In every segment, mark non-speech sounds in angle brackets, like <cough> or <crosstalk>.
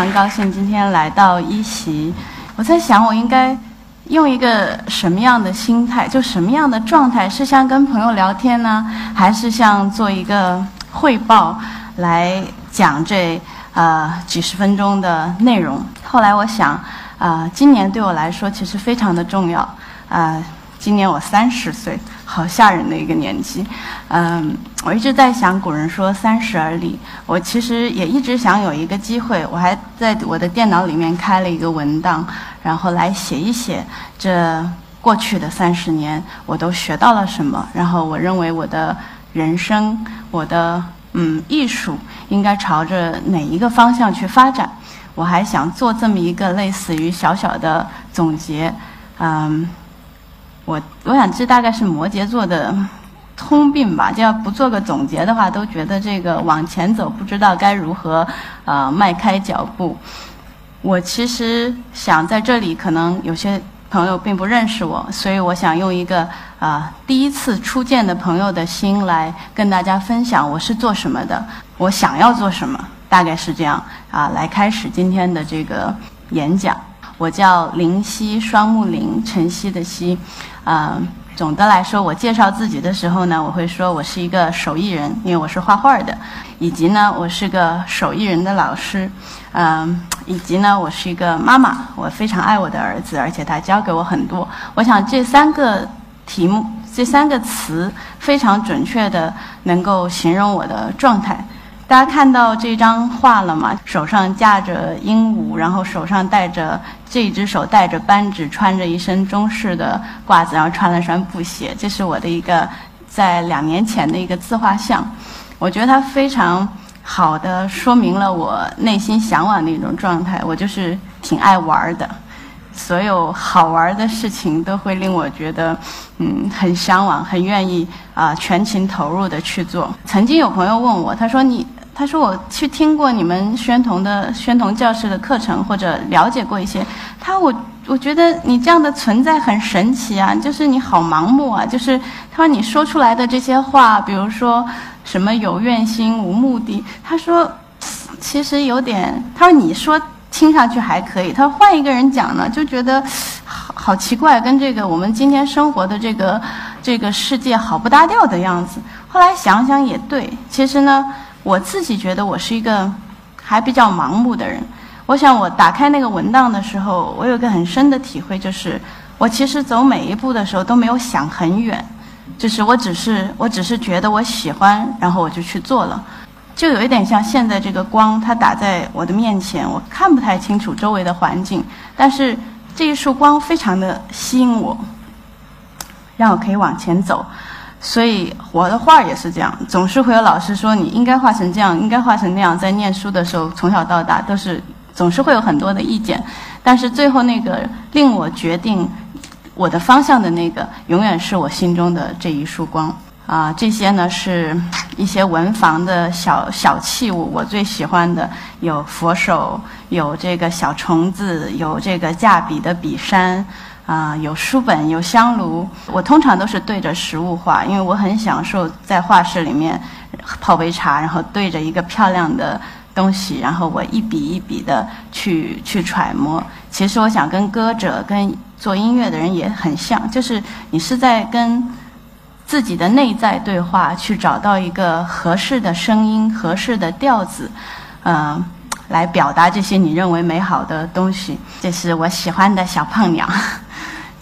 非常高兴今天来到一席。我在想，我应该用一个什么样的心态，就什么样的状态，是像跟朋友聊天呢，还是像做一个汇报来讲这呃几十分钟的内容？后来我想，啊，今年对我来说其实非常的重要，啊，今年我三十岁。好吓人的一个年纪，嗯，我一直在想，古人说三十而立，我其实也一直想有一个机会，我还在我的电脑里面开了一个文档，然后来写一写这过去的三十年我都学到了什么，然后我认为我的人生，我的嗯艺术应该朝着哪一个方向去发展，我还想做这么一个类似于小小的总结，嗯。我我想这大概是摩羯座的通病吧，就要不做个总结的话，都觉得这个往前走不知道该如何呃迈开脚步。我其实想在这里，可能有些朋友并不认识我，所以我想用一个啊第一次初见的朋友的心来跟大家分享我是做什么的，我想要做什么，大概是这样啊来开始今天的这个演讲。我叫林夕，双木林，晨曦的曦。啊，总的来说，我介绍自己的时候呢，我会说我是一个手艺人，因为我是画画的，以及呢，我是个手艺人的老师，嗯，以及呢，我是一个妈妈，我非常爱我的儿子，而且他教给我很多。我想这三个题目，这三个词非常准确的能够形容我的状态。大家看到这张画了吗？手上架着鹦鹉，然后手上戴着这只手戴着扳指，穿着一身中式的褂子，然后穿了双布鞋。这是我的一个在两年前的一个自画像。我觉得它非常好的说明了我内心向往的一种状态。我就是挺爱玩的，所有好玩的事情都会令我觉得嗯很向往，很愿意啊全情投入的去做。曾经有朋友问我，他说你。他说：“我去听过你们宣统的宣统教室的课程，或者了解过一些。他我我觉得你这样的存在很神奇啊，就是你好盲目啊。就是他说你说出来的这些话，比如说什么有愿心无目的。他说其实有点。他说你说听上去还可以。他说换一个人讲呢，就觉得好好奇怪，跟这个我们今天生活的这个这个世界好不搭调的样子。后来想想也对，其实呢。”我自己觉得我是一个还比较盲目的人。我想我打开那个文档的时候，我有个很深的体会，就是我其实走每一步的时候都没有想很远，就是我只是我只是觉得我喜欢，然后我就去做了，就有一点像现在这个光，它打在我的面前，我看不太清楚周围的环境，但是这一束光非常的吸引我，让我可以往前走。所以我的画也是这样，总是会有老师说你应该画成这样，应该画成那样。在念书的时候，从小到大都是总是会有很多的意见，但是最后那个令我决定我的方向的那个，永远是我心中的这一束光啊。这些呢是一些文房的小小器物，我最喜欢的有佛手，有这个小虫子，有这个架笔的笔山。啊，有书本，有香炉。我通常都是对着实物画，因为我很享受在画室里面泡杯茶，然后对着一个漂亮的东西，然后我一笔一笔的去去揣摩。其实我想跟歌者、跟做音乐的人也很像，就是你是在跟自己的内在对话，去找到一个合适的声音、合适的调子，嗯，来表达这些你认为美好的东西。这是我喜欢的小胖鸟。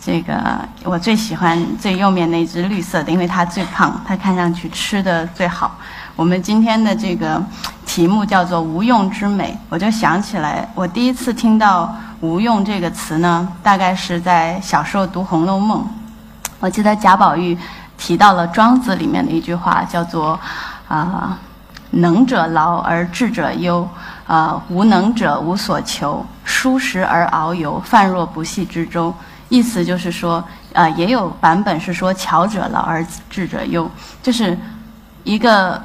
这个我最喜欢最右面那只绿色的，因为它最胖，它看上去吃的最好。我们今天的这个题目叫做“无用之美”，我就想起来，我第一次听到“无用”这个词呢，大概是在小时候读《红楼梦》。我记得贾宝玉提到了庄子里面的一句话，叫做“啊，能者劳而智者忧，啊，无能者无所求，疏食而遨游，泛若不系之舟。”意思就是说，呃，也有版本是说“巧者劳而智者忧”，就是一个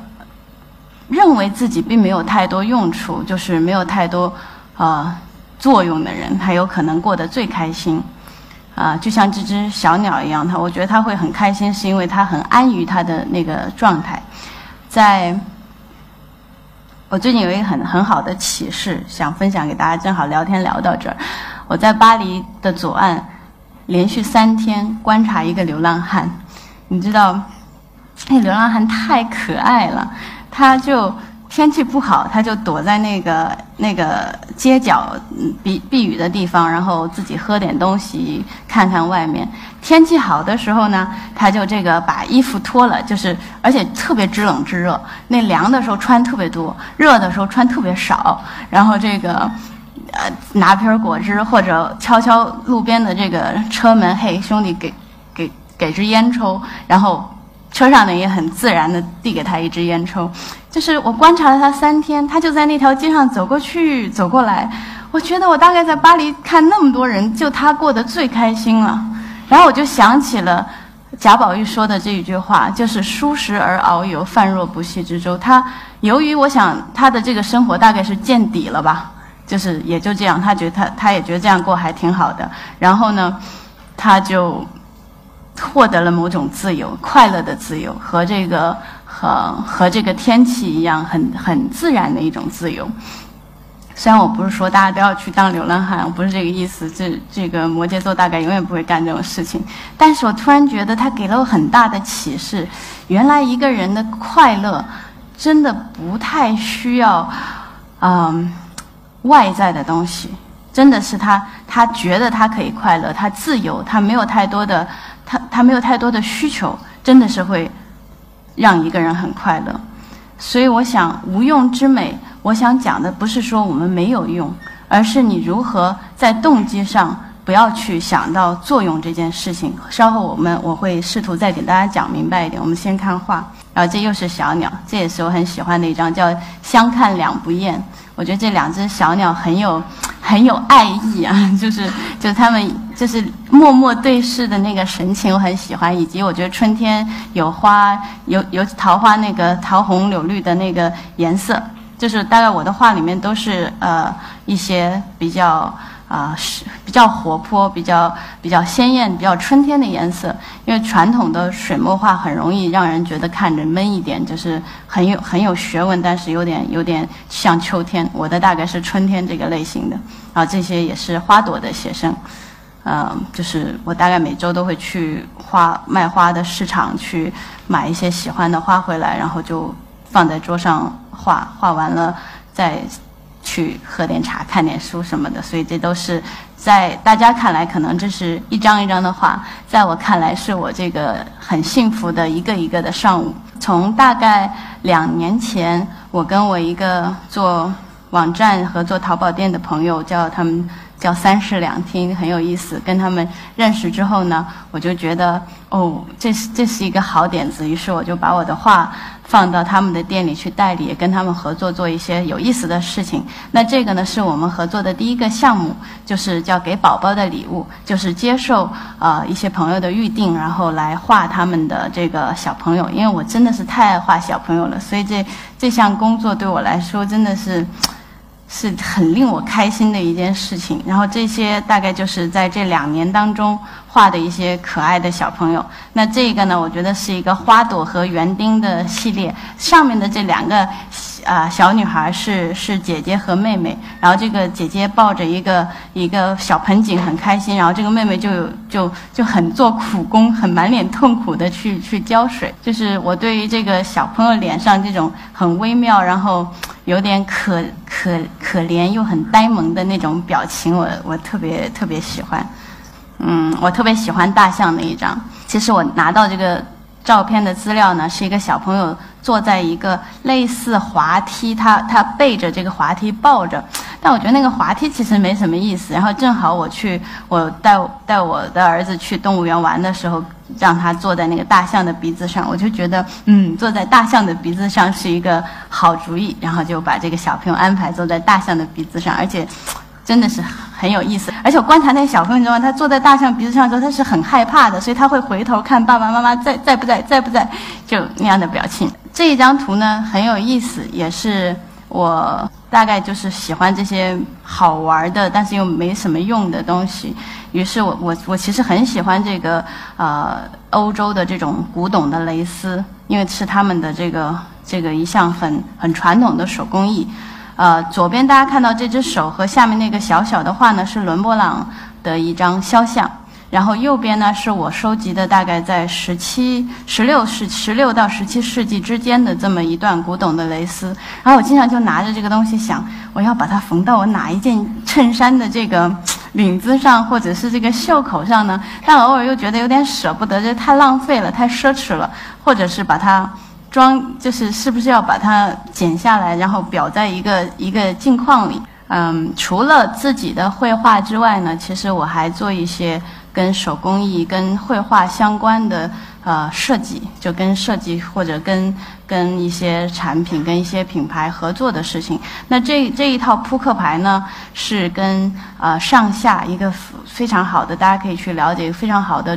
认为自己并没有太多用处，就是没有太多呃作用的人，他有可能过得最开心。啊，就像这只小鸟一样，它我觉得它会很开心，是因为它很安于它的那个状态。在我最近有一个很很好的启示，想分享给大家。正好聊天聊到这儿，我在巴黎的左岸连续三天观察一个流浪汉。你知道，那流浪汉太可爱了，他就。天气不好，他就躲在那个那个街角避避雨的地方，然后自己喝点东西，看看外面。天气好的时候呢，他就这个把衣服脱了，就是而且特别知冷知热。那凉的时候穿特别多，热的时候穿特别少。然后这个呃拿瓶果汁，或者敲敲路边的这个车门，嘿兄弟，给给给支烟抽，然后。车上的也很自然的递给他一支烟抽，就是我观察了他三天，他就在那条街上走过去走过来，我觉得我大概在巴黎看那么多人，就他过得最开心了。然后我就想起了贾宝玉说的这一句话，就是“疏食而遨游，泛若不系之舟”。他由于我想他的这个生活大概是见底了吧，就是也就这样，他觉得他他也觉得这样过还挺好的。然后呢，他就。获得了某种自由，快乐的自由，和这个和和这个天气一样，很很自然的一种自由。虽然我不是说大家都要去当流浪汉，我不是这个意思。这这个摩羯座大概永远不会干这种事情。但是我突然觉得他给了我很大的启示：原来一个人的快乐真的不太需要嗯外在的东西，真的是他他觉得他可以快乐，他自由，他没有太多的。他他没有太多的需求，真的是会让一个人很快乐。所以我想，无用之美，我想讲的不是说我们没有用，而是你如何在动机上不要去想到作用这件事情。稍后我们我会试图再给大家讲明白一点。我们先看画，然后这又是小鸟，这也是我很喜欢的一张，叫“相看两不厌”。我觉得这两只小鸟很有。<tsk> 很有爱意啊，<laughs> 就是就是他们就是默默对视的那个神情，我很喜欢。以及我觉得春天有花，有有桃花那个桃红柳绿的那个颜色，就是大概我的画里面都是呃一些比较。啊，是比较活泼、比较比较鲜艳、比较春天的颜色。因为传统的水墨画很容易让人觉得看着闷一点，就是很有很有学问，但是有点有点像秋天。我的大概是春天这个类型的。啊，这些也是花朵的写生。嗯，就是我大概每周都会去花卖花的市场去买一些喜欢的花回来，然后就放在桌上画画完了再。去喝点茶、看点书什么的，所以这都是在大家看来可能这是一张一张的画，在我看来是我这个很幸福的一个一个的上午。从大概两年前，我跟我一个做网站和做淘宝店的朋友，叫他们。叫三室两厅，很有意思。跟他们认识之后呢，我就觉得哦，这是这是一个好点子。于是我就把我的画放到他们的店里去代理，跟他们合作做一些有意思的事情。那这个呢，是我们合作的第一个项目，就是叫给宝宝的礼物，就是接受啊一些朋友的预定，然后来画他们的这个小朋友。因为我真的是太爱画小朋友了，所以这这项工作对我来说真的是。是很令我开心的一件事情。然后这些大概就是在这两年当中画的一些可爱的小朋友。那这个呢，我觉得是一个花朵和园丁的系列。上面的这两个啊小女孩是是姐姐和妹妹。然后这个姐姐抱着一个一个小盆景很开心，然后这个妹妹就就就很做苦工，很满脸痛苦的去去浇水。就是我对于这个小朋友脸上这种很微妙，然后。有点可可可怜又很呆萌的那种表情，我我特别特别喜欢。嗯，我特别喜欢大象那一张。其实我拿到这个照片的资料呢，是一个小朋友坐在一个类似滑梯，他他背着这个滑梯抱着。但我觉得那个滑梯其实没什么意思。然后正好我去，我带带我的儿子去动物园玩的时候，让他坐在那个大象的鼻子上，我就觉得，嗯，坐在大象的鼻子上是一个好主意。然后就把这个小朋友安排坐在大象的鼻子上，而且真的是很有意思。而且我观察那小朋友之后，他坐在大象鼻子上之后，他是很害怕的，所以他会回头看爸爸妈妈在在不在，在不在，就那样的表情。这一张图呢很有意思，也是。我大概就是喜欢这些好玩的，但是又没什么用的东西。于是我我我其实很喜欢这个呃欧洲的这种古董的蕾丝，因为是他们的这个这个一项很很传统的手工艺。呃，左边大家看到这只手和下面那个小小的画呢，是伦勃朗的一张肖像。然后右边呢，是我收集的大概在十七、十六世、十六到十七世纪之间的这么一段古董的蕾丝。然后我经常就拿着这个东西想，我要把它缝到我哪一件衬衫的这个领子上，或者是这个袖口上呢？但偶尔又觉得有点舍不得，这太浪费了，太奢侈了。或者是把它装，就是是不是要把它剪下来，然后裱在一个一个镜框里？嗯，除了自己的绘画之外呢，其实我还做一些。跟手工艺、跟绘画相关的呃设计，就跟设计或者跟跟一些产品、跟一些品牌合作的事情。那这这一套扑克牌呢，是跟呃上下一个非常好的，大家可以去了解非常好的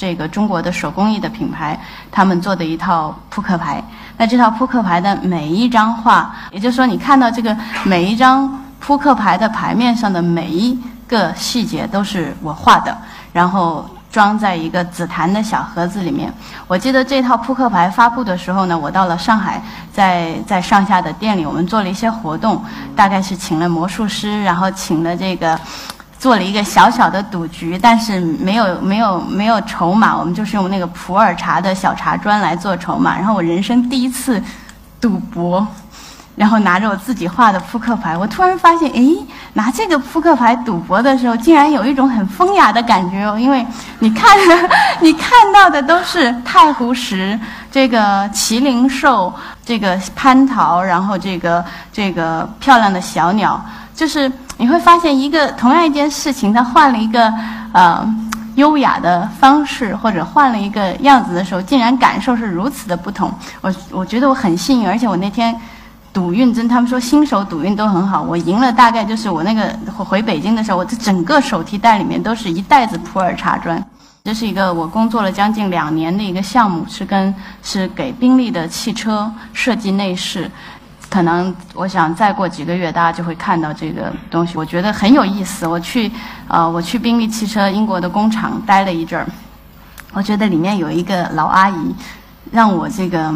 这个中国的手工艺的品牌，他们做的一套扑克牌。那这套扑克牌的每一张画，也就是说你看到这个每一张扑克牌的牌面上的每一个细节都是我画的。然后装在一个紫檀的小盒子里面。我记得这套扑克牌发布的时候呢，我到了上海，在在上下的店里，我们做了一些活动，大概是请了魔术师，然后请了这个，做了一个小小的赌局，但是没有没有没有筹码，我们就是用那个普洱茶的小茶砖来做筹码。然后我人生第一次赌博。然后拿着我自己画的扑克牌，我突然发现，诶，拿这个扑克牌赌博的时候，竟然有一种很风雅的感觉哦。因为你看，<laughs> 你看到的都是太湖石、这个麒麟兽、这个蟠桃，然后这个这个漂亮的小鸟，就是你会发现，一个同样一件事情，它换了一个呃优雅的方式，或者换了一个样子的时候，竟然感受是如此的不同。我我觉得我很幸运，而且我那天。赌运真，他们说新手赌运都很好。我赢了，大概就是我那个回北京的时候，我这整个手提袋里面都是一袋子普洱茶砖。这是一个我工作了将近两年的一个项目，是跟是给宾利的汽车设计内饰。可能我想再过几个月，大家就会看到这个东西。我觉得很有意思。我去呃，我去宾利汽车英国的工厂待了一阵儿，我觉得里面有一个老阿姨，让我这个。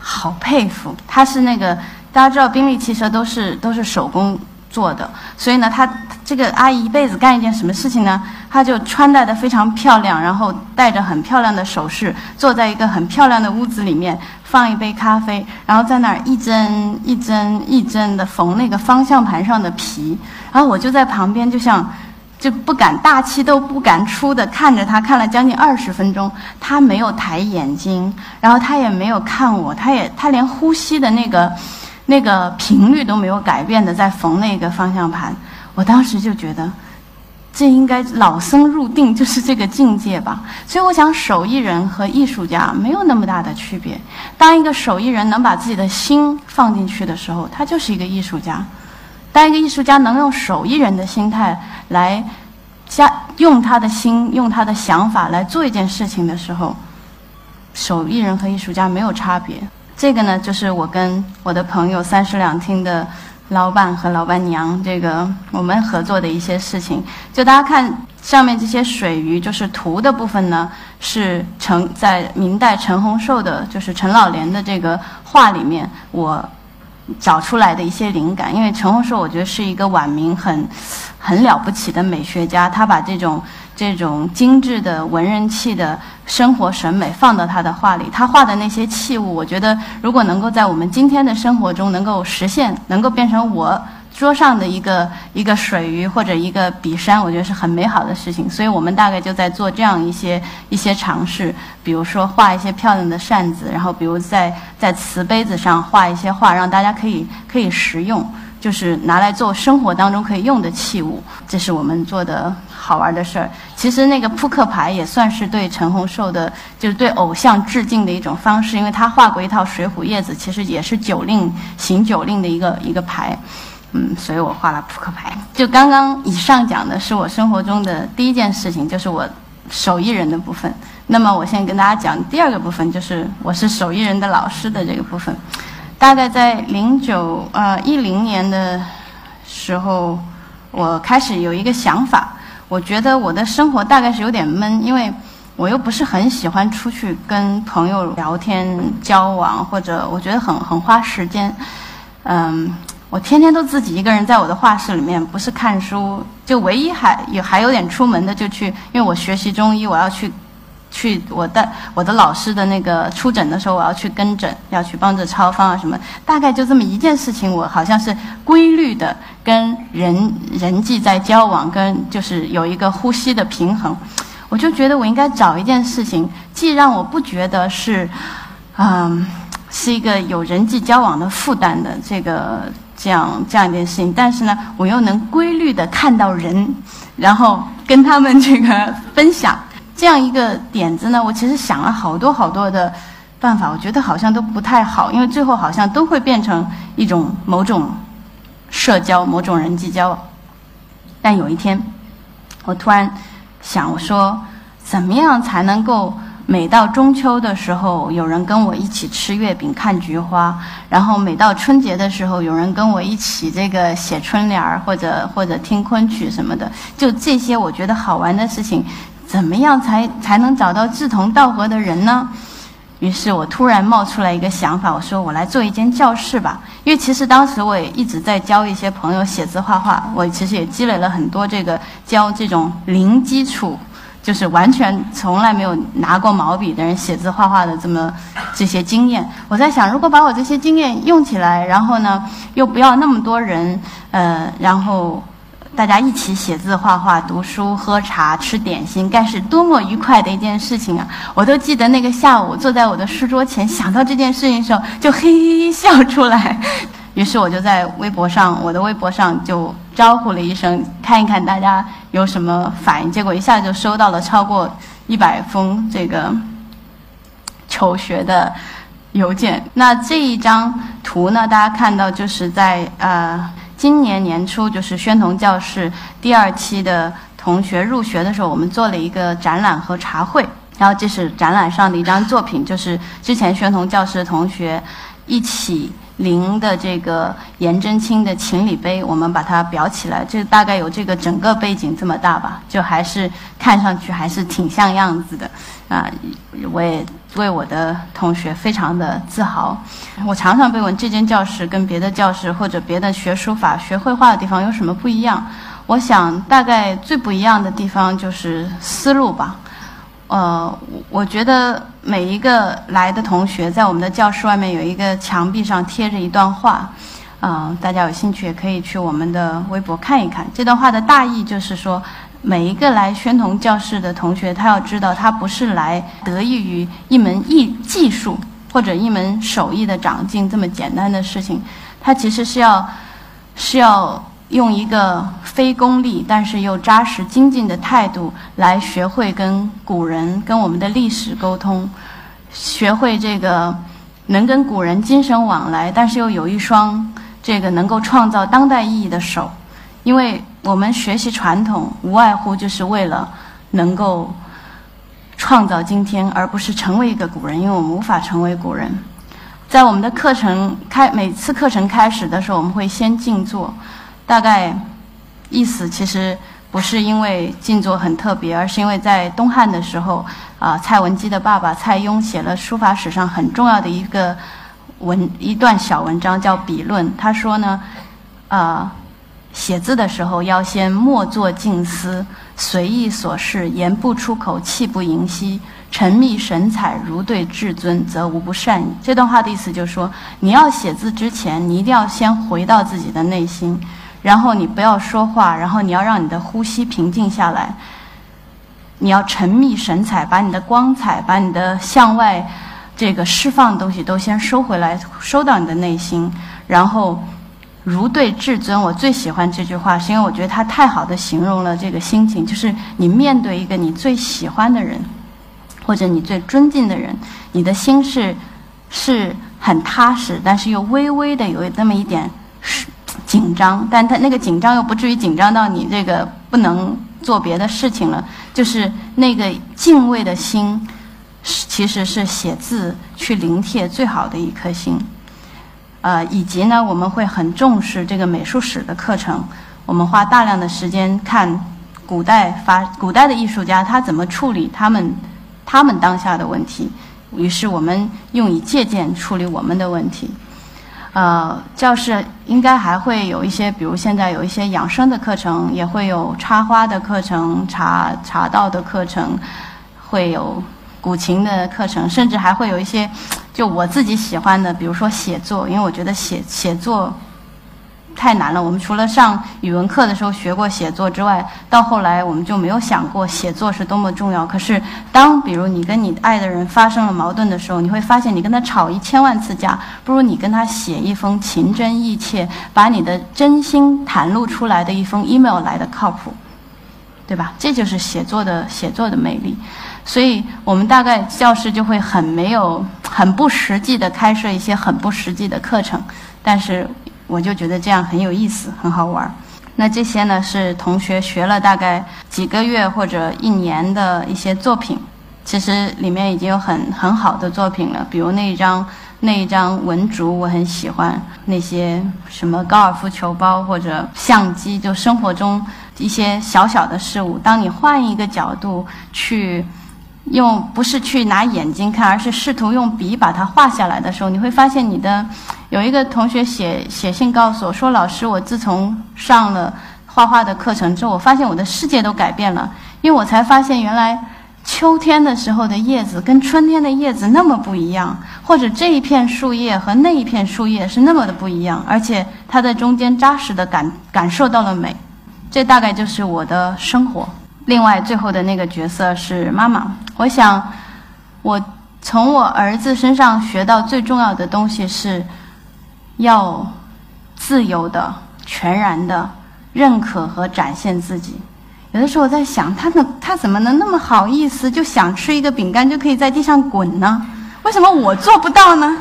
好佩服，她是那个大家知道，宾利汽车都是都是手工做的，所以呢，她这个阿姨一辈子干一件什么事情呢？她就穿戴的非常漂亮，然后戴着很漂亮的首饰，坐在一个很漂亮的屋子里面，放一杯咖啡，然后在那儿一针一针一针的缝那个方向盘上的皮，然后我就在旁边，就像。就不敢大气都不敢出的看着她，看了将近二十分钟，她没有抬眼睛，然后她也没有看我，她也她连呼吸的那个那个频率都没有改变的在缝那个方向盘。我当时就觉得，这应该老僧入定就是这个境界吧。所以我想，手艺人和艺术家没有那么大的区别。当一个手艺人能把自己的心放进去的时候，他就是一个艺术家。当一个艺术家能用手艺人的心态来加用他的心、用他的想法来做一件事情的时候，手艺人和艺术家没有差别。这个呢，就是我跟我的朋友三室两厅的老板和老板娘，这个我们合作的一些事情。就大家看上面这些水鱼，就是图的部分呢，是陈在明代陈洪寿的，就是陈老莲的这个画里面我。找出来的一些灵感，因为陈洪硕我觉得是一个晚明很很了不起的美学家，他把这种这种精致的文人气的生活审美放到他的画里，他画的那些器物，我觉得如果能够在我们今天的生活中能够实现，能够变成我。桌上的一个一个水鱼或者一个笔山，我觉得是很美好的事情，所以我们大概就在做这样一些一些尝试，比如说画一些漂亮的扇子，然后比如在在瓷杯子上画一些画，让大家可以可以食用，就是拿来做生活当中可以用的器物，这是我们做的好玩的事儿。其实那个扑克牌也算是对陈洪寿的，就是对偶像致敬的一种方式，因为他画过一套《水浒叶子》，其实也是酒令行酒令的一个一个牌。嗯，所以我画了扑克牌。就刚刚以上讲的是我生活中的第一件事情，就是我手艺人的部分。那么我现在跟大家讲第二个部分，就是我是手艺人的老师的这个部分。大概在零九呃一零年的时候，我开始有一个想法，我觉得我的生活大概是有点闷，因为我又不是很喜欢出去跟朋友聊天交往，或者我觉得很很花时间。嗯，我天天都自己一个人在我的画室里面，不是看书，就唯一还有还有点出门的，就去，因为我学习中医，我要去。去我的我的老师的那个出诊的时候，我要去跟诊，要去帮着抄方啊什么，大概就这么一件事情。我好像是规律的跟人人际在交往，跟就是有一个呼吸的平衡。我就觉得我应该找一件事情，既让我不觉得是，嗯，是一个有人际交往的负担的这个这样这样一件事情，但是呢，我又能规律的看到人，然后跟他们这个分享。这样一个点子呢，我其实想了好多好多的办法，我觉得好像都不太好，因为最后好像都会变成一种某种社交、某种人际交往。但有一天，我突然想，我说怎么样才能够每到中秋的时候有人跟我一起吃月饼、看菊花，然后每到春节的时候有人跟我一起这个写春联儿，或者或者听昆曲什么的，就这些我觉得好玩的事情。怎么样才才能找到志同道合的人呢？于是我突然冒出来一个想法，我说我来做一间教室吧。因为其实当时我也一直在教一些朋友写字画画，我其实也积累了很多这个教这种零基础，就是完全从来没有拿过毛笔的人写字画画的这么这些经验。我在想，如果把我这些经验用起来，然后呢，又不要那么多人，呃，然后。大家一起写字、画画、读书、喝茶、吃点心，该是多么愉快的一件事情啊！我都记得那个下午，坐在我的书桌前，想到这件事情的时候，就嘿嘿嘿笑出来。于是我就在微博上，我的微博上就招呼了一声，看一看大家有什么反应。结果一下就收到了超过一百封这个求学的邮件。那这一张图呢，大家看到就是在呃。今年年初，就是宣同教室第二期的同学入学的时候，我们做了一个展览和茶会。然后这是展览上的一张作品，就是之前宣同教室的同学一起临的这个颜真卿的情礼碑，我们把它裱起来。这大概有这个整个背景这么大吧，就还是看上去还是挺像样子的。啊，我也。为我的同学非常的自豪。我常常被问这间教室跟别的教室或者别的学书法、学绘画的地方有什么不一样？我想大概最不一样的地方就是思路吧。呃，我觉得每一个来的同学在我们的教室外面有一个墙壁上贴着一段话，嗯，大家有兴趣也可以去我们的微博看一看。这段话的大意就是说。每一个来宣同教室的同学，他要知道，他不是来得益于一门艺技术或者一门手艺的长进这么简单的事情，他其实是要是要用一个非功利但是又扎实精进的态度来学会跟古人、跟我们的历史沟通，学会这个能跟古人精神往来，但是又有一双这个能够创造当代意义的手，因为。我们学习传统，无外乎就是为了能够创造今天，而不是成为一个古人。因为我们无法成为古人。在我们的课程开每次课程开始的时候，我们会先静坐，大概意思其实不是因为静坐很特别，而是因为在东汉的时候，啊，蔡文姬的爸爸蔡邕写了书法史上很重要的一个文一段小文章，叫《笔论》。他说呢，啊。写字的时候要先默坐静思，随意所事，言不出口，气不盈息，沉迷神采，如对至尊，则无不善矣。这段话的意思就是说，你要写字之前，你一定要先回到自己的内心，然后你不要说话，然后你要让你的呼吸平静下来，你要沉迷神采，把你的光彩，把你的向外这个释放的东西都先收回来，收到你的内心，然后。如对至尊，我最喜欢这句话，是因为我觉得它太好的形容了这个心情。就是你面对一个你最喜欢的人，或者你最尊敬的人，你的心是是很踏实，但是又微微的有那么一点紧张。但他那个紧张又不至于紧张到你这个不能做别的事情了。就是那个敬畏的心，其实是写字去临帖最好的一颗心。呃，以及呢，我们会很重视这个美术史的课程。我们花大量的时间看古代发古代的艺术家他怎么处理他们他们当下的问题，于是我们用以借鉴处理我们的问题。呃，教室应该还会有一些，比如现在有一些养生的课程，也会有插花的课程、茶茶道的课程，会有古琴的课程，甚至还会有一些就我自己喜欢的，比如说写作，因为我觉得写写作。太难了。我们除了上语文课的时候学过写作之外，到后来我们就没有想过写作是多么重要。可是，当比如你跟你爱的人发生了矛盾的时候，你会发现你跟他吵一千万次架，不如你跟他写一封情真意切、把你的真心袒露出来的一封 email 来的靠谱，对吧？这就是写作的写作的魅力。所以我们大概教师就会很没有、很不实际的开设一些很不实际的课程，但是。我就觉得这样很有意思，很好玩儿。那这些呢是同学学了大概几个月或者一年的一些作品，其实里面已经有很很好的作品了。比如那一张那一张文竹，我很喜欢。那些什么高尔夫球包或者相机，就生活中一些小小的事物，当你换一个角度去。用不是去拿眼睛看，而是试图用笔把它画下来的时候，你会发现你的有一个同学写写信告诉我说：“老师，我自从上了画画的课程之后，我发现我的世界都改变了。因为我才发现，原来秋天的时候的叶子跟春天的叶子那么不一样，或者这一片树叶和那一片树叶是那么的不一样，而且它在中间扎实的感感受到了美。这大概就是我的生活。”另外，最后的那个角色是妈妈。我想，我从我儿子身上学到最重要的东西是，要自由的、全然的认可和展现自己。有的时候我在想，他能他怎么能那么好意思，就想吃一个饼干就可以在地上滚呢？为什么我做不到呢？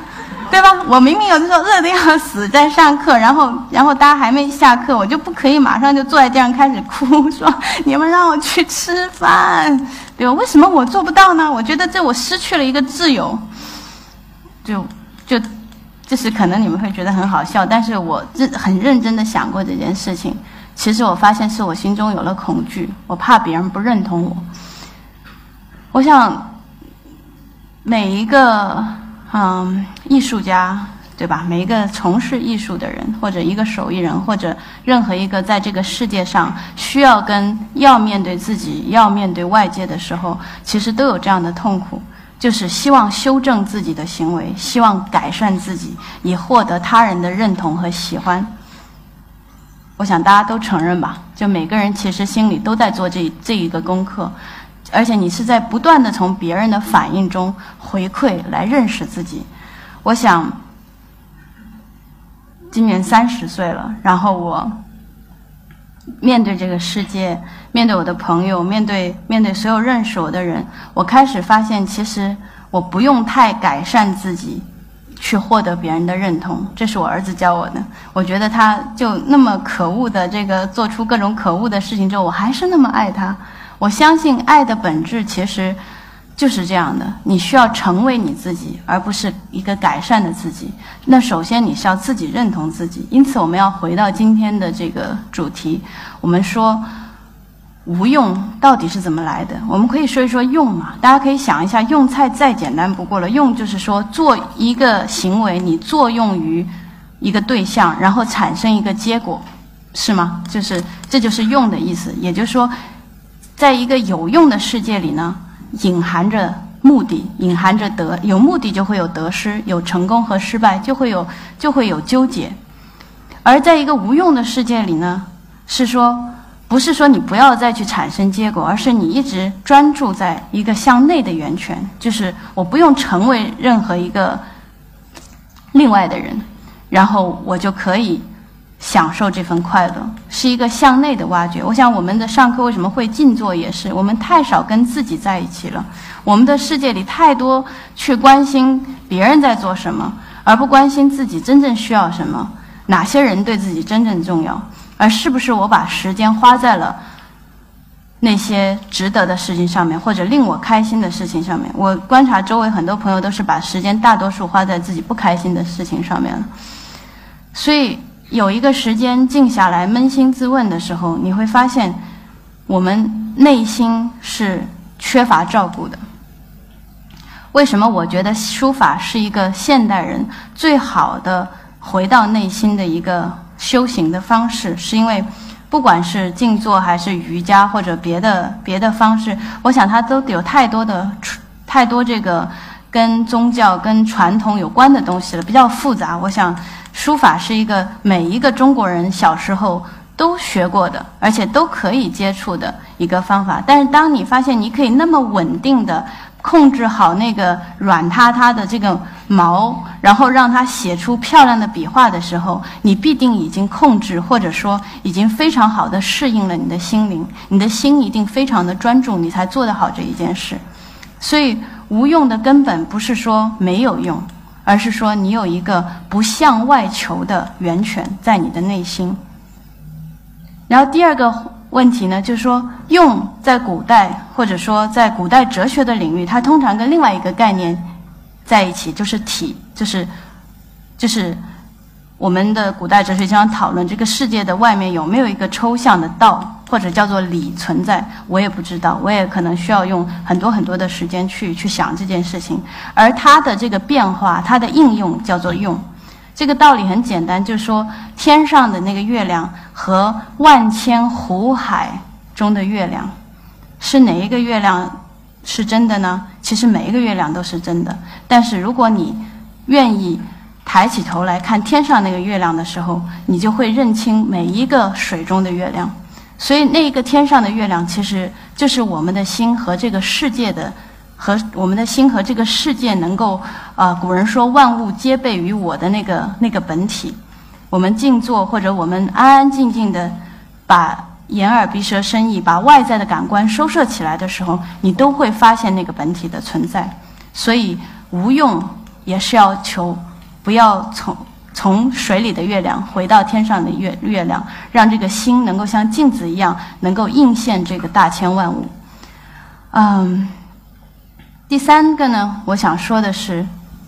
对吧？我明明有的时候饿得要死，在上课，然后然后大家还没下课，我就不可以马上就坐在地上开始哭，说 <laughs> 你们让我去吃饭，对吧？为什么我做不到呢？我觉得这我失去了一个自由，就就，就是可能你们会觉得很好笑，但是我认很认真的想过这件事情。其实我发现是我心中有了恐惧，我怕别人不认同我。我想每一个。嗯，艺术家对吧？每一个从事艺术的人，或者一个手艺人，或者任何一个在这个世界上需要跟要面对自己、要面对外界的时候，其实都有这样的痛苦，就是希望修正自己的行为，希望改善自己，以获得他人的认同和喜欢。我想大家都承认吧？就每个人其实心里都在做这这一个功课。而且你是在不断的从别人的反应中回馈来认识自己。我想，今年三十岁了，然后我面对这个世界，面对我的朋友，面对面对所有认识我的人，我开始发现，其实我不用太改善自己，去获得别人的认同。这是我儿子教我的。我觉得他就那么可恶的这个做出各种可恶的事情之后，我还是那么爱他。我相信爱的本质其实就是这样的：你需要成为你自己，而不是一个改善的自己。那首先你是要自己认同自己。因此，我们要回到今天的这个主题。我们说无用到底是怎么来的？我们可以说一说用嘛。大家可以想一下，用菜再简单不过了。用就是说做一个行为，你作用于一个对象，然后产生一个结果，是吗？就是这就是用的意思。也就是说。在一个有用的世界里呢，隐含着目的，隐含着得。有目的就会有得失，有成功和失败，就会有就会有纠结。而在一个无用的世界里呢，是说不是说你不要再去产生结果，而是你一直专注在一个向内的源泉，就是我不用成为任何一个另外的人，然后我就可以。享受这份快乐是一个向内的挖掘。我想，我们的上课为什么会静坐，也是我们太少跟自己在一起了。我们的世界里太多去关心别人在做什么，而不关心自己真正需要什么，哪些人对自己真正重要，而是不是我把时间花在了那些值得的事情上面，或者令我开心的事情上面。我观察周围很多朋友都是把时间大多数花在自己不开心的事情上面了，所以。有一个时间静下来扪心自问的时候，你会发现，我们内心是缺乏照顾的。为什么我觉得书法是一个现代人最好的回到内心的一个修行的方式？是因为不管是静坐还是瑜伽或者别的别的方式，我想它都有太多的太多这个跟宗教跟传统有关的东西了，比较复杂。我想书法是一个每一个中国人小时候都学过的，而且都可以接触的一个方法。但是当你发现你可以那么稳定的。控制好那个软塌塌的这个毛，然后让它写出漂亮的笔画的时候，你必定已经控制，或者说已经非常好的适应了你的心灵。你的心一定非常的专注，你才做得好这一件事。所以无用的根本不是说没有用，而是说你有一个不向外求的源泉在你的内心。然后第二个。问题呢，就是说，用在古代，或者说在古代哲学的领域，它通常跟另外一个概念在一起，就是体，就是就是我们的古代哲学经常讨论这个世界的外面有没有一个抽象的道，或者叫做理存在，我也不知道，我也可能需要用很多很多的时间去去想这件事情，而它的这个变化，它的应用叫做用。这个道理很简单，就是说，天上的那个月亮和万千湖海中的月亮，是哪一个月亮是真的呢？其实每一个月亮都是真的。但是如果你愿意抬起头来看天上那个月亮的时候，你就会认清每一个水中的月亮。所以，那一个天上的月亮，其实就是我们的心和这个世界的。和我们的心和这个世界能够啊，古人说万物皆备于我的那个那个本体。我们静坐或者我们安安静静的把眼耳鼻舌身意把外在的感官收摄起来的时候，你都会发现那个本体的存在。所以无用也是要求不要从从水里的月亮回到天上的月月亮，让这个心能够像镜子一样，能够映现这个大千万物。嗯。第三个呢，我想说的是，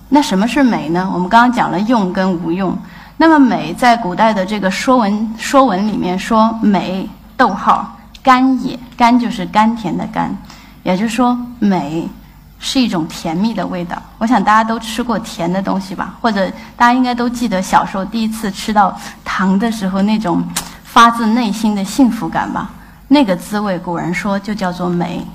那什么是美呢？我们刚刚讲了用跟无用。那么美在古代的这个说文说文里面说美，逗号甘也，甘就是甘甜的甘，也就是说美是一种甜蜜的味道。我想大家都吃过甜的东西吧，或者大家应该都记得小时候第一次吃到糖的时候那种发自内心的幸福感吧？那个滋味，古人说就叫做美。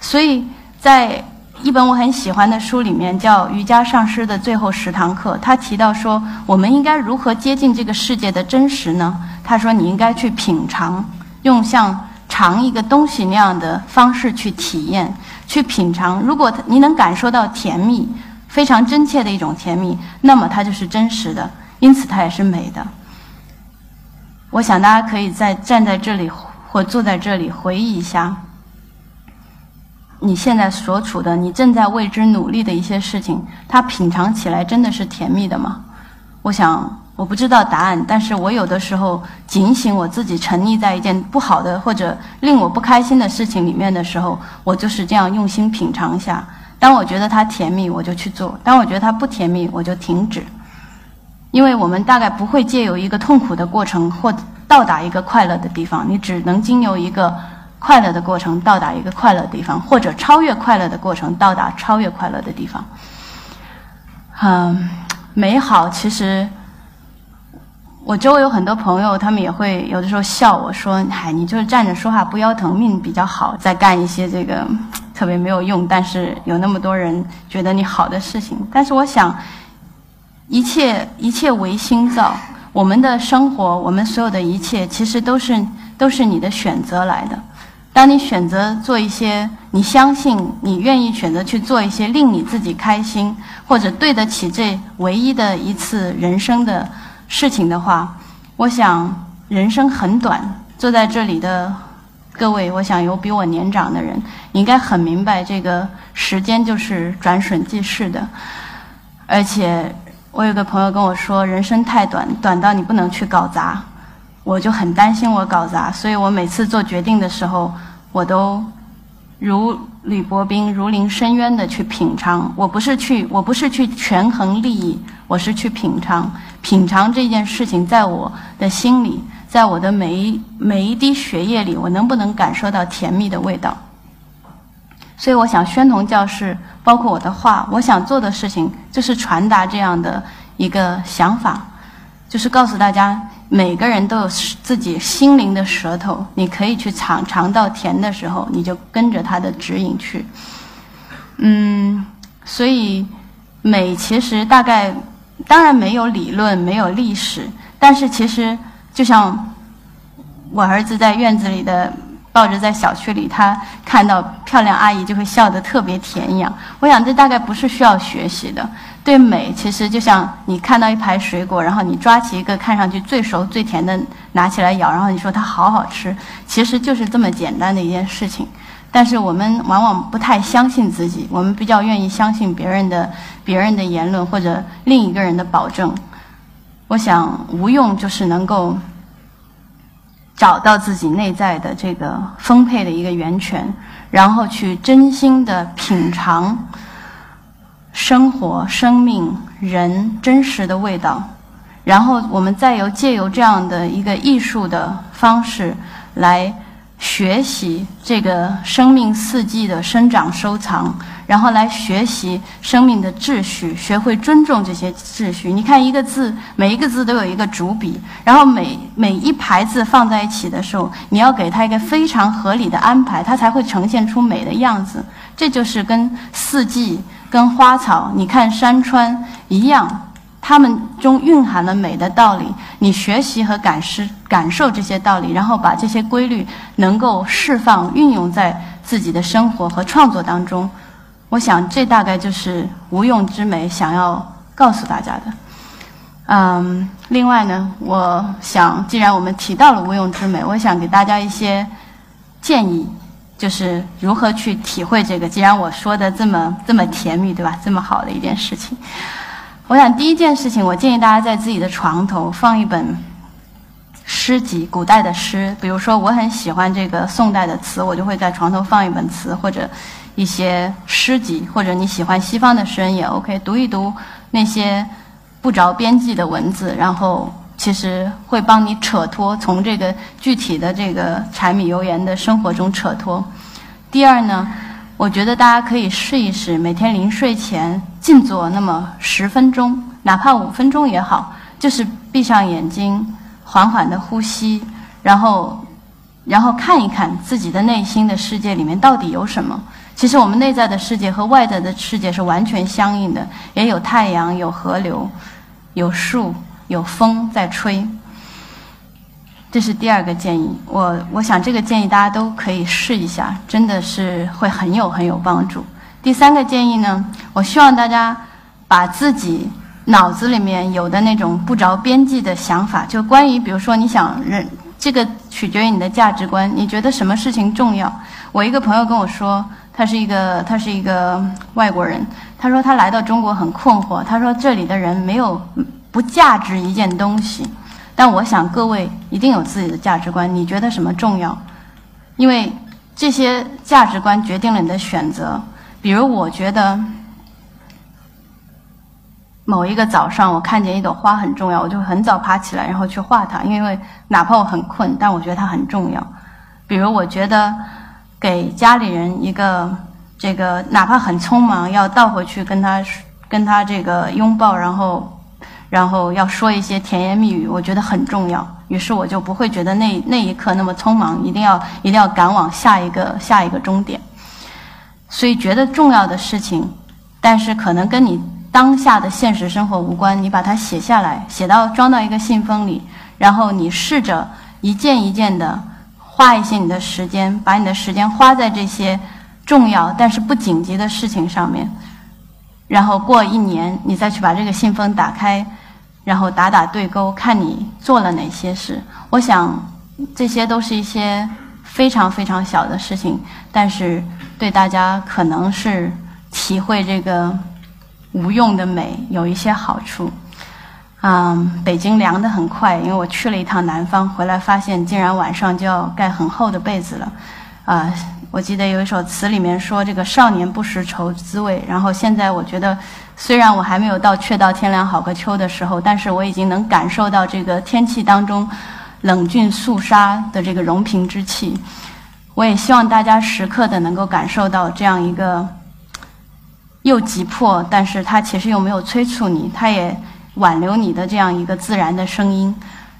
所以在一本我很喜欢的书里面叫《瑜伽上师的最后十堂课》，他提到说，我们应该如何接近这个世界的真实呢？他说，你应该去品尝，用像尝一个东西那样的方式去体验、去品尝。如果你能感受到甜蜜，非常真切的一种甜蜜，那么它就是真实的，因此它也是美的。我想大家可以在站在这里或坐在这里回忆一下。你现在所处的，你正在为之努力的一些事情，它品尝起来真的是甜蜜的吗？我想我不知道答案，但是我有的时候警醒我自己，沉溺在一件不好的或者令我不开心的事情里面的时候，我就是这样用心品尝一下。当我觉得它甜蜜，我就去做；当我觉得它不甜蜜，我就停止。因为我们大概不会借由一个痛苦的过程或到达一个快乐的地方，你只能经由一个。快乐的过程到达一个快乐的地方，或者超越快乐的过程到达超越快乐的地方。嗯，美好其实，我周围有很多朋友，他们也会有的时候笑我说：“嗨，你就是站着说话不腰疼，命比较好，在干一些这个特别没有用，但是有那么多人觉得你好的事情。”但是我想，一切一切唯心造，我们的生活，我们所有的一切，其实都是都是你的选择来的。当你选择做一些你相信、你愿意选择去做一些令你自己开心或者对得起这唯一的一次人生的事情的话，我想人生很短。坐在这里的各位，我想有比我年长的人，应该很明白这个时间就是转瞬即逝的。而且我有个朋友跟我说，人生太短，短到你不能去搞砸。我就很担心我搞砸，所以我每次做决定的时候，我都如履薄冰、如临深渊的去品尝。我不是去，我不是去权衡利益，我是去品尝。品尝这件事情，在我的心里，在我的每一每一滴血液里，我能不能感受到甜蜜的味道？所以我想，宣统教室包括我的话，我想做的事情就是传达这样的一个想法，就是告诉大家，每个人都有自己心灵的舌头，你可以去尝尝到甜的时候，你就跟着它的指引去。嗯，所以美其实大概当然没有理论，没有历史，但是其实就像我儿子在院子里的。抱着在小区里，他看到漂亮阿姨就会笑得特别甜一样。我想这大概不是需要学习的。对美，其实就像你看到一排水果，然后你抓起一个看上去最熟最甜的拿起来咬，然后你说它好好吃，其实就是这么简单的一件事情。但是我们往往不太相信自己，我们比较愿意相信别人的别人的言论或者另一个人的保证。我想无用就是能够。找到自己内在的这个丰沛的一个源泉，然后去真心的品尝生活、生命、人真实的味道，然后我们再由借由这样的一个艺术的方式来学习这个生命四季的生长收藏。然后来学习生命的秩序，学会尊重这些秩序。你看一个字，每一个字都有一个主笔，然后每每一排字放在一起的时候，你要给它一个非常合理的安排，它才会呈现出美的样子。这就是跟四季、跟花草，你看山川一样，它们中蕴含了美的道理。你学习和感受感受这些道理，然后把这些规律能够释放、运用在自己的生活和创作当中。我想，这大概就是无用之美想要告诉大家的。嗯，另外呢，我想，既然我们提到了无用之美，我想给大家一些建议，就是如何去体会这个。既然我说的这么这么甜蜜，对吧？这么好的一件事情，我想第一件事情，我建议大家在自己的床头放一本诗集，古代的诗。比如说，我很喜欢这个宋代的词，我就会在床头放一本词，或者。一些诗集，或者你喜欢西方的诗人也 OK，读一读那些不着边际的文字，然后其实会帮你扯脱从这个具体的这个柴米油盐的生活中扯脱。第二呢，我觉得大家可以试一试，每天临睡前静坐那么十分钟，哪怕五分钟也好，就是闭上眼睛，缓缓的呼吸，然后然后看一看自己的内心的世界里面到底有什么。其实我们内在的世界和外在的世界是完全相应的，也有太阳，有河流，有树，有风在吹。这是第二个建议，我我想这个建议大家都可以试一下，真的是会很有很有帮助。第三个建议呢，我希望大家把自己脑子里面有的那种不着边际的想法，就关于比如说你想人，这个取决于你的价值观，你觉得什么事情重要？我一个朋友跟我说。他是一个，他是一个外国人。他说他来到中国很困惑。他说这里的人没有不价值一件东西。但我想各位一定有自己的价值观。你觉得什么重要？因为这些价值观决定了你的选择。比如，我觉得某一个早上我看见一朵花很重要，我就很早爬起来然后去画它，因为哪怕我很困，但我觉得它很重要。比如，我觉得。给家里人一个这个，哪怕很匆忙，要倒回去跟他跟他这个拥抱，然后然后要说一些甜言蜜语，我觉得很重要。于是我就不会觉得那那一刻那么匆忙，一定要一定要赶往下一个下一个终点。所以觉得重要的事情，但是可能跟你当下的现实生活无关，你把它写下来，写到装到一个信封里，然后你试着一件一件的。花一些你的时间，把你的时间花在这些重要但是不紧急的事情上面，然后过一年，你再去把这个信封打开，然后打打对勾，看你做了哪些事。我想这些都是一些非常非常小的事情，但是对大家可能是体会这个无用的美有一些好处。嗯，北京凉得很快，因为我去了一趟南方，回来发现竟然晚上就要盖很厚的被子了。啊，我记得有一首词里面说这个少年不识愁滋味，然后现在我觉得，虽然我还没有到却到天凉好个秋的时候，但是我已经能感受到这个天气当中冷峻肃杀的这个荣平之气。我也希望大家时刻的能够感受到这样一个又急迫，但是他其实又没有催促你，他也挽留你的这样一个自然的声音，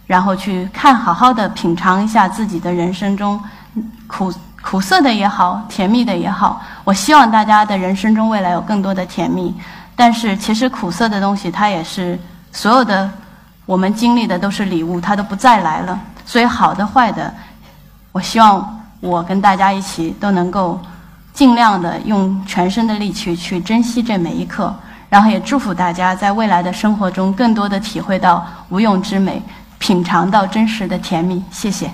然后去看，好好的品尝一下自己的人生中苦苦涩的也好，甜蜜的也好。我希望大家的人生中未来有更多的甜蜜，但是其实苦涩的东西，它也是所有的我们经历的都是礼物，它都不再来了。所以好的坏的，我希望。我跟大家一起都能够尽量的用全身的力气去珍惜这每一刻，然后也祝福大家在未来的生活中更多的体会到无用之美，品尝到真实的甜蜜。谢谢。